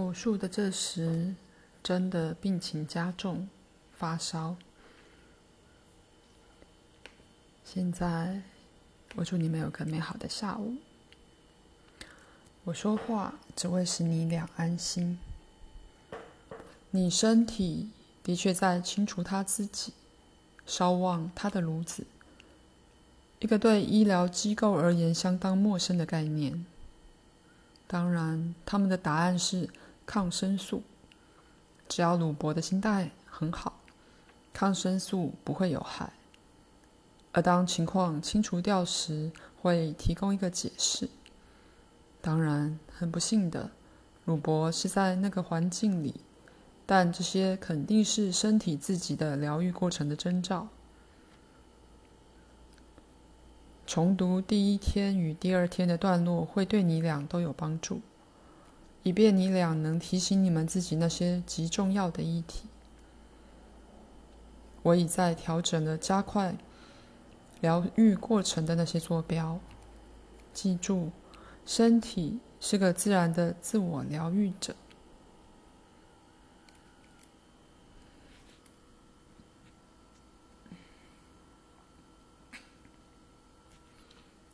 手术的这时，真的病情加重，发烧。现在，我祝你们有个美好的下午。我说话只为使你俩安心。你身体的确在清除他自己，烧旺他的炉子。一个对医疗机构而言相当陌生的概念。当然，他们的答案是抗生素。只要鲁伯的心态很好，抗生素不会有害。而当情况清除掉时，会提供一个解释。当然，很不幸的，鲁伯是在那个环境里，但这些肯定是身体自己的疗愈过程的征兆。重读第一天与第二天的段落会对你俩都有帮助，以便你俩能提醒你们自己那些极重要的议题。我已在调整了加快疗愈过程的那些坐标。记住，身体是个自然的自我疗愈者。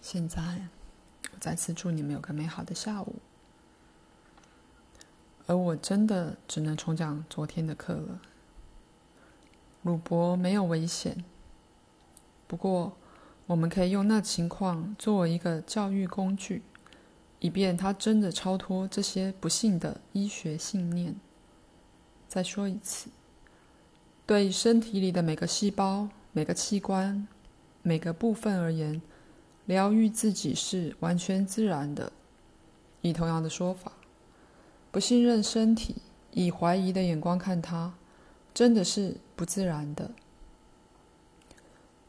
现在，我再次祝你们有个美好的下午。而我真的只能重讲昨天的课了。鲁伯没有危险，不过我们可以用那情况作为一个教育工具，以便他真的超脱这些不幸的医学信念。再说一次，对身体里的每个细胞、每个器官、每个部分而言。疗愈自己是完全自然的。以同样的说法，不信任身体，以怀疑的眼光看它，真的是不自然的。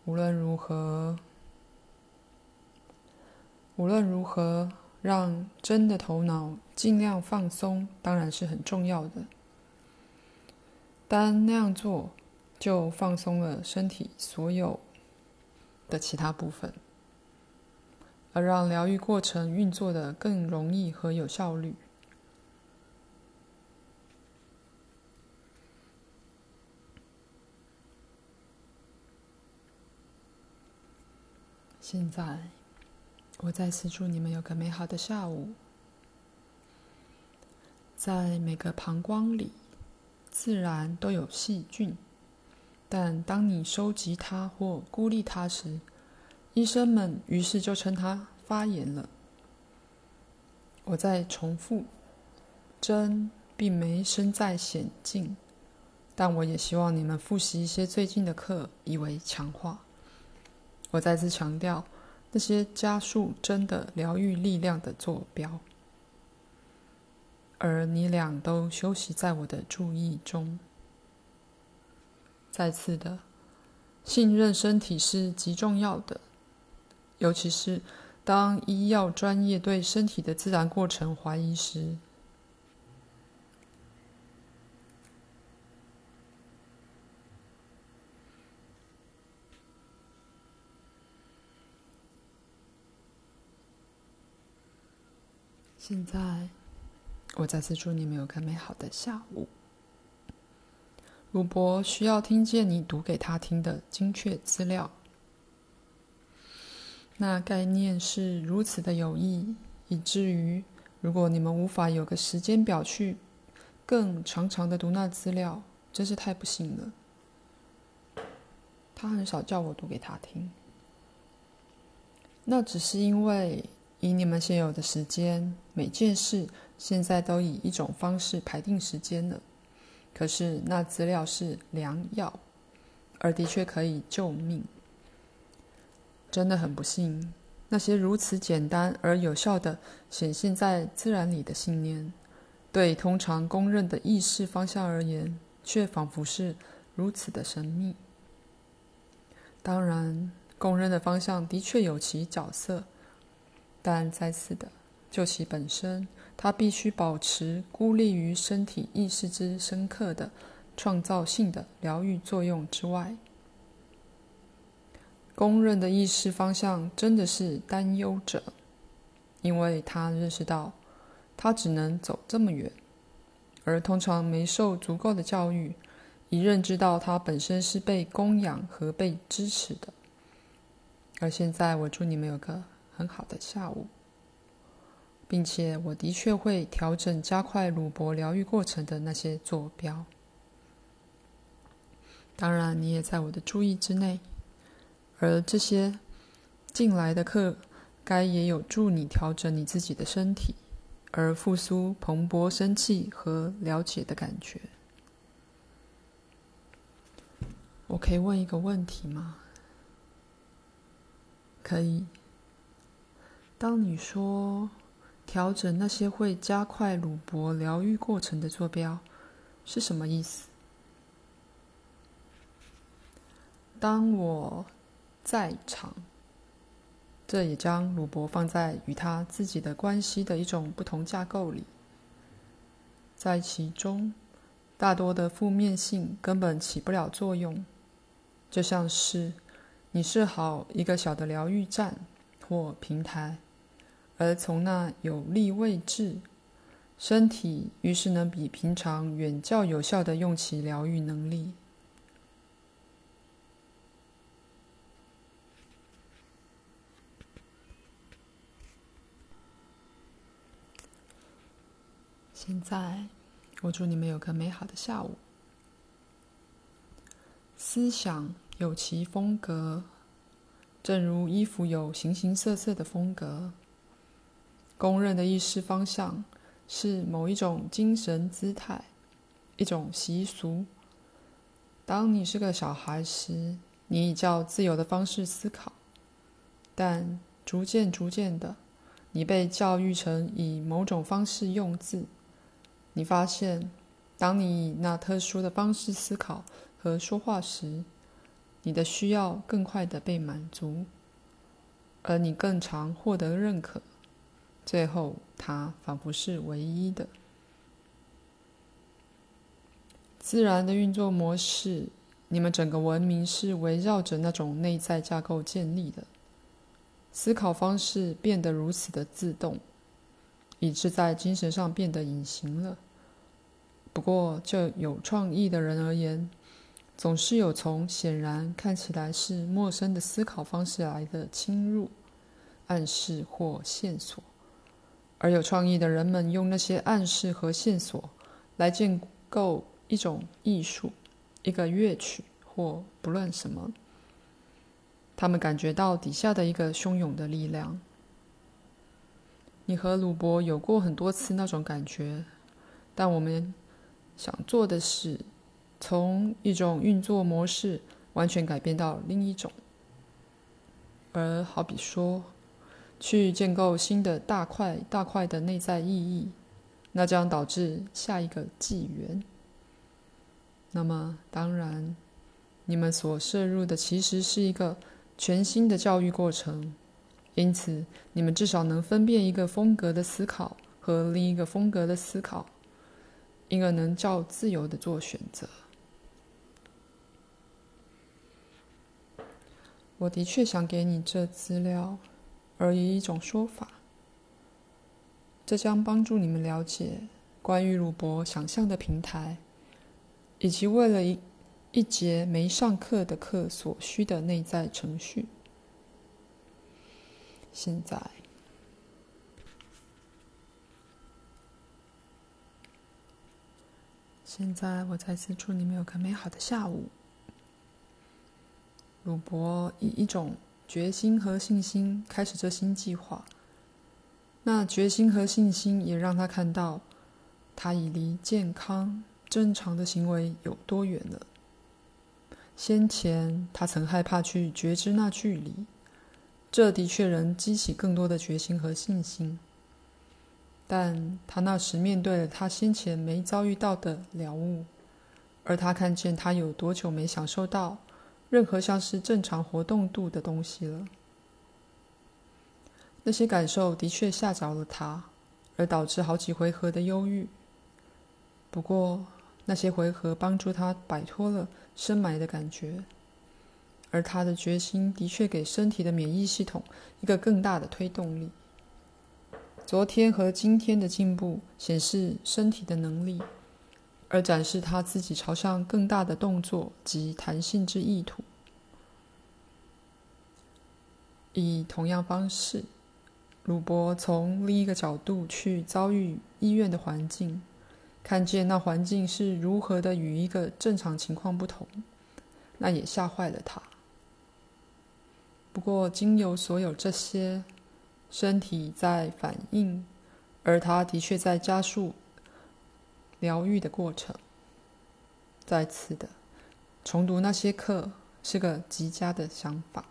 无论如何，无论如何，让真的头脑尽量放松，当然是很重要的。但那样做，就放松了身体所有的其他部分。而让疗愈过程运作得更容易和有效率。现在，我再次祝你们有个美好的下午。在每个膀胱里，自然都有细菌，但当你收集它或孤立它时，医生们于是就称它发炎了。我再重复，真并没身在险境，但我也希望你们复习一些最近的课，以为强化。我再次强调，那些加速真的疗愈力量的坐标，而你俩都休息在我的注意中。再次的，信任身体是极重要的。尤其是当医药专业对身体的自然过程怀疑时，现在，我再次祝你们有个美好的下午。鲁伯需要听见你读给他听的精确资料。那概念是如此的有益，以至于如果你们无法有个时间表去更长长的读那资料，真是太不幸了。他很少叫我读给他听，那只是因为以你们现有的时间，每件事现在都以一种方式排定时间了。可是那资料是良药，而的确可以救命。真的很不幸，那些如此简单而有效的显现在自然里的信念，对通常公认的意识方向而言，却仿佛是如此的神秘。当然，公认的方向的确有其角色，但再次的，就其本身，它必须保持孤立于身体意识之深刻的创造性的疗愈作用之外。公认的意识方向真的是担忧者，因为他认识到，他只能走这么远，而通常没受足够的教育，以认知到他本身是被供养和被支持的。而现在，我祝你们有个很好的下午，并且我的确会调整加快鲁柏疗愈过程的那些坐标。当然，你也在我的注意之内，而这些进来的课，该也有助你调整你自己的身体，而复苏蓬勃生气和了解的感觉。我可以问一个问题吗？可以。当你说调整那些会加快鲁柏疗愈过程的坐标，是什么意思？当我在场，这也将鲁柏放在与他自己的关系的一种不同架构里，在其中，大多的负面性根本起不了作用，就像是。你设好一个小的疗愈站或平台，而从那有利位置，身体于是能比平常远较有效地用其疗愈能力。现在，我祝你们有个美好的下午。思想。有其风格，正如衣服有形形色色的风格。公认的意识方向是某一种精神姿态，一种习俗。当你是个小孩时，你以较自由的方式思考，但逐渐逐渐的，你被教育成以某种方式用字。你发现，当你以那特殊的方式思考和说话时，你的需要更快的被满足，而你更常获得认可。最后，它仿佛是唯一的。自然的运作模式，你们整个文明是围绕着那种内在架构建立的。思考方式变得如此的自动，以致在精神上变得隐形了。不过，就有创意的人而言，总是有从显然看起来是陌生的思考方式来的侵入、暗示或线索，而有创意的人们用那些暗示和线索来建构一种艺术、一个乐曲或不论什么。他们感觉到底下的一个汹涌的力量。你和鲁伯有过很多次那种感觉，但我们想做的是。从一种运作模式完全改变到另一种，而好比说，去建构新的大块大块的内在意义，那将导致下一个纪元。那么，当然，你们所摄入的其实是一个全新的教育过程，因此，你们至少能分辨一个风格的思考和另一个风格的思考，因而能较自由的做选择。我的确想给你这资料，而以一种说法，这将帮助你们了解关于鲁博想象的平台，以及为了一一节没上课的课所需的内在程序。现在，现在我再次祝你们有个美好的下午。鲁博以一种决心和信心开始这新计划。那决心和信心也让他看到，他已离健康、正常的行为有多远了。先前他曾害怕去觉知那距离，这的确能激起更多的决心和信心。但他那时面对了他先前没遭遇到的了悟，而他看见他有多久没享受到。任何像是正常活动度的东西了，那些感受的确吓着了他，而导致好几回合的忧郁。不过，那些回合帮助他摆脱了深埋的感觉，而他的决心的确给身体的免疫系统一个更大的推动力。昨天和今天的进步显示身体的能力，而展示他自己朝向更大的动作及弹性之意图。以同样方式，鲁伯从另一个角度去遭遇医院的环境，看见那环境是如何的与一个正常情况不同，那也吓坏了他。不过，经由所有这些，身体在反应，而他的确在加速疗愈的过程。再次的重读那些课是个极佳的想法。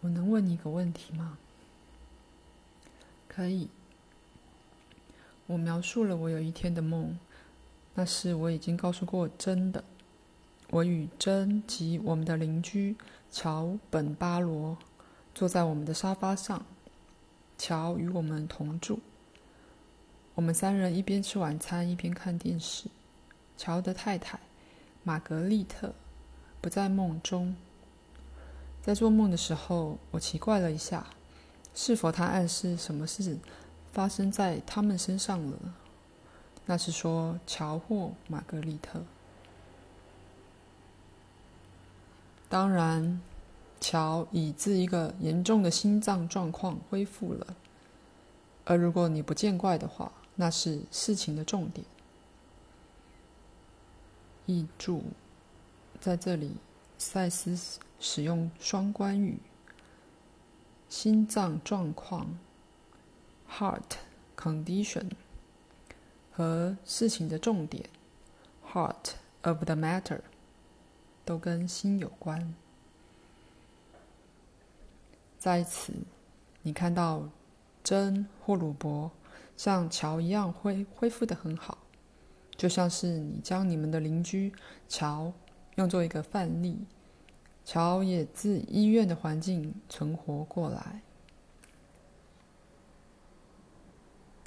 我能问你一个问题吗？可以。我描述了我有一天的梦，那是我已经告诉过珍的。我与珍及我们的邻居乔·本巴罗坐在我们的沙发上。乔与我们同住。我们三人一边吃晚餐，一边看电视。乔的太太玛格丽特不在梦中。在做梦的时候，我奇怪了一下，是否他暗示什么事发生在他们身上了？那是说乔或玛格丽特。当然，乔已自一个严重的心脏状况恢复了。而如果你不见怪的话，那是事情的重点。译注在这里。赛斯使用双关语：心脏状况 （heart condition） 和事情的重点 （heart of the matter） 都跟心有关。在此，你看到真或鲁伯像乔一样恢恢复得很好，就像是你将你们的邻居乔。用作一个范例，乔也自医院的环境存活过来。